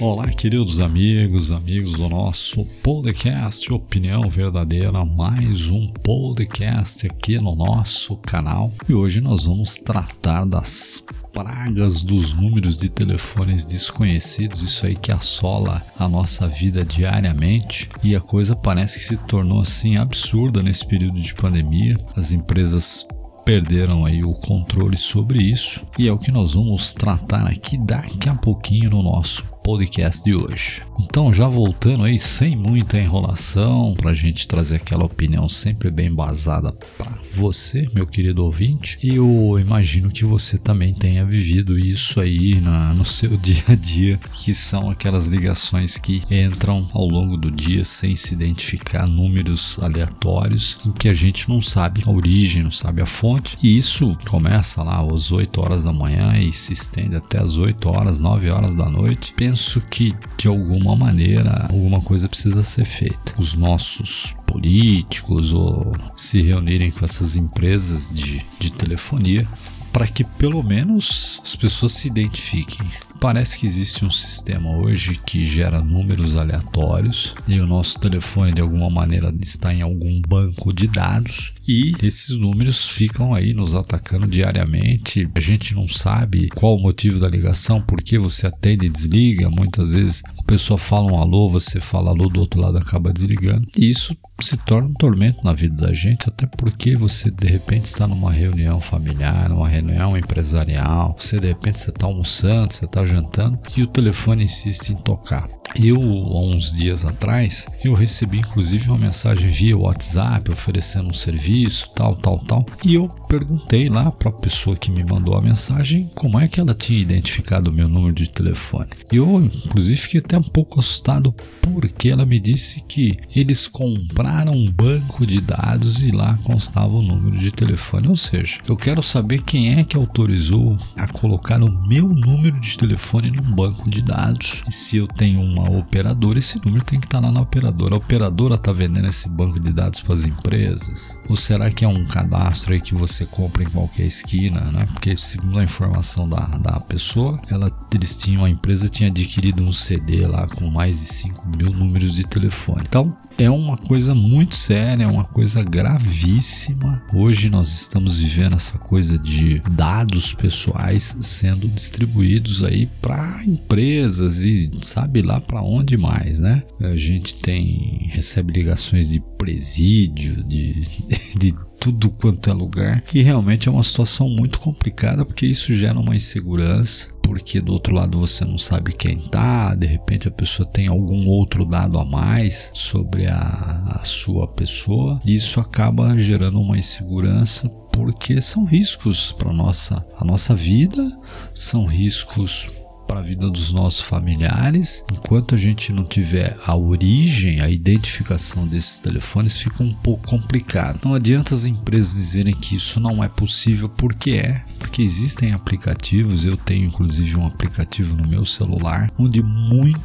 Olá, queridos amigos, amigos do nosso podcast Opinião Verdadeira, mais um podcast aqui no nosso canal. E hoje nós vamos tratar das pragas dos números de telefones desconhecidos, isso aí que assola a nossa vida diariamente e a coisa parece que se tornou assim absurda nesse período de pandemia. As empresas perderam aí o controle sobre isso e é o que nós vamos tratar aqui daqui a pouquinho no nosso podcast de hoje. Então, já voltando aí, sem muita enrolação, para a gente trazer aquela opinião sempre bem embasada para você, meu querido ouvinte, eu imagino que você também tenha vivido isso aí na, no seu dia a dia, que são aquelas ligações que entram ao longo do dia sem se identificar números aleatórios, em que a gente não sabe a origem, não sabe a fonte, e isso começa lá às 8 horas da manhã e se estende até às 8 horas, 9 horas da noite. Penso que de alguma maneira alguma coisa precisa ser feita. Os nossos políticos ou se reunirem com essas empresas de, de telefonia para que pelo menos as pessoas se identifiquem. Parece que existe um sistema hoje que gera números aleatórios e o nosso telefone de alguma maneira está em algum banco de dados e esses números ficam aí nos atacando diariamente. A gente não sabe qual o motivo da ligação, por que você atende e desliga. Muitas vezes a pessoa fala um alô, você fala alô do outro lado acaba desligando. E isso se torna um tormento na vida da gente, até porque você de repente está numa reunião familiar, numa reunião empresarial, você de repente você está almoçando, você está jantando e o telefone insiste em tocar. Eu, há uns dias atrás, eu recebi inclusive uma mensagem via WhatsApp oferecendo um serviço, tal, tal, tal, e eu perguntei lá para a pessoa que me mandou a mensagem como é que ela tinha identificado o meu número de telefone. E eu, inclusive, fiquei até um pouco assustado porque ela me disse que eles compraram um banco de dados e lá constava o número de telefone. Ou seja, eu quero saber quem é que autorizou a colocar o meu número de telefone num banco de dados. E se eu tenho uma operadora, esse número tem que estar lá na operadora. A operadora está vendendo esse banco de dados para as empresas? Ou será que é um cadastro aí que você compra em qualquer esquina, né? Porque segundo a informação da, da pessoa, ela, eles tinham, a empresa tinha adquirido um CD lá com mais de 5 mil números de telefone. Então, é uma coisa muito séria, é uma coisa gravíssima. Hoje nós estamos vivendo essa coisa de dados pessoais sendo distribuídos aí para empresas e sabe lá para onde mais, né? A gente tem recebe ligações de presídio, de, de tudo quanto é lugar. E realmente é uma situação muito complicada porque isso gera uma insegurança, porque do outro lado você não sabe quem tá, de repente a pessoa tem algum outro dado a mais sobre a, a sua pessoa. E isso acaba gerando uma insegurança porque são riscos para nossa a nossa vida, são riscos para a vida dos nossos familiares. Enquanto a gente não tiver a origem, a identificação desses telefones, fica um pouco complicado. Não adianta as empresas dizerem que isso não é possível, porque é. Porque existem aplicativos, eu tenho inclusive um aplicativo no meu celular, onde muito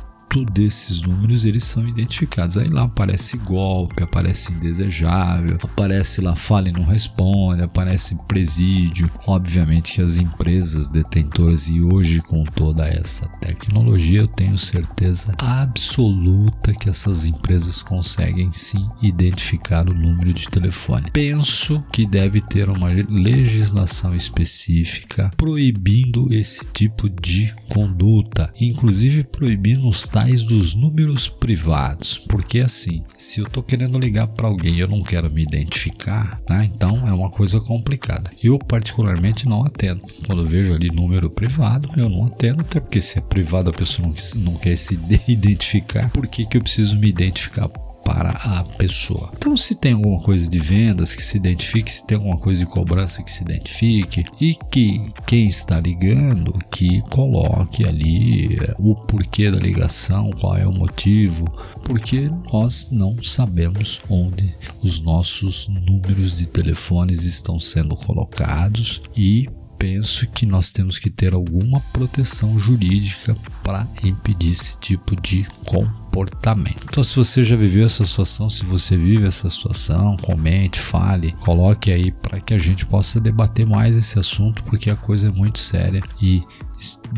desses números eles são identificados. Aí lá aparece golpe, aparece indesejável, aparece lá fala e não responde, aparece presídio. Obviamente que as empresas detentoras e hoje com toda essa tecnologia eu tenho certeza absoluta que essas empresas conseguem sim identificar o número de telefone. Penso que deve ter uma legislação específica proibindo esse tipo de conduta, inclusive proibindo os tais dos números privados, porque assim, se eu tô querendo ligar para alguém e eu não quero me identificar, né? Então é uma coisa complicada. Eu particularmente não atendo. Quando eu vejo ali número privado, eu não atendo, até porque se é privado a pessoa não, não quer se identificar, por que, que eu preciso me identificar? Para a pessoa. Então, se tem alguma coisa de vendas que se identifique, se tem alguma coisa de cobrança que se identifique e que quem está ligando que coloque ali eh, o porquê da ligação, qual é o motivo, porque nós não sabemos onde os nossos números de telefones estão sendo colocados e penso que nós temos que ter alguma proteção jurídica para impedir esse tipo de comportamento. Então, se você já viveu essa situação, se você vive essa situação, comente, fale, coloque aí para que a gente possa debater mais esse assunto, porque a coisa é muito séria e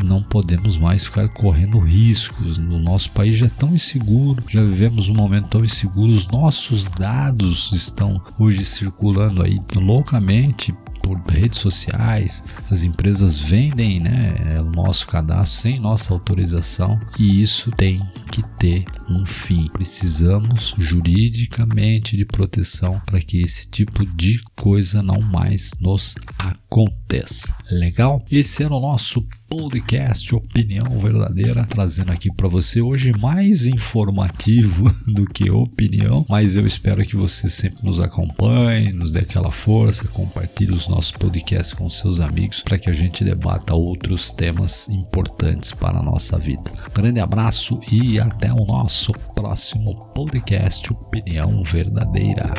não podemos mais ficar correndo riscos. O nosso país já é tão inseguro, já vivemos um momento tão inseguro. Os nossos dados estão hoje circulando aí loucamente por redes sociais, as empresas vendem né, o nosso cadastro sem nossa autorização e isso tem que ter um fim. Precisamos juridicamente de proteção para que esse tipo de coisa não mais nos aconteça. Legal? Esse era o nosso podcast Opinião Verdadeira, trazendo aqui para você hoje mais informativo do que opinião, mas eu espero que você sempre nos acompanhe, nos dê aquela força, compartilhe os nossos podcasts com seus amigos para que a gente debata outros temas importantes para a nossa vida. grande abraço e até o nosso próximo podcast Opinião Verdadeira.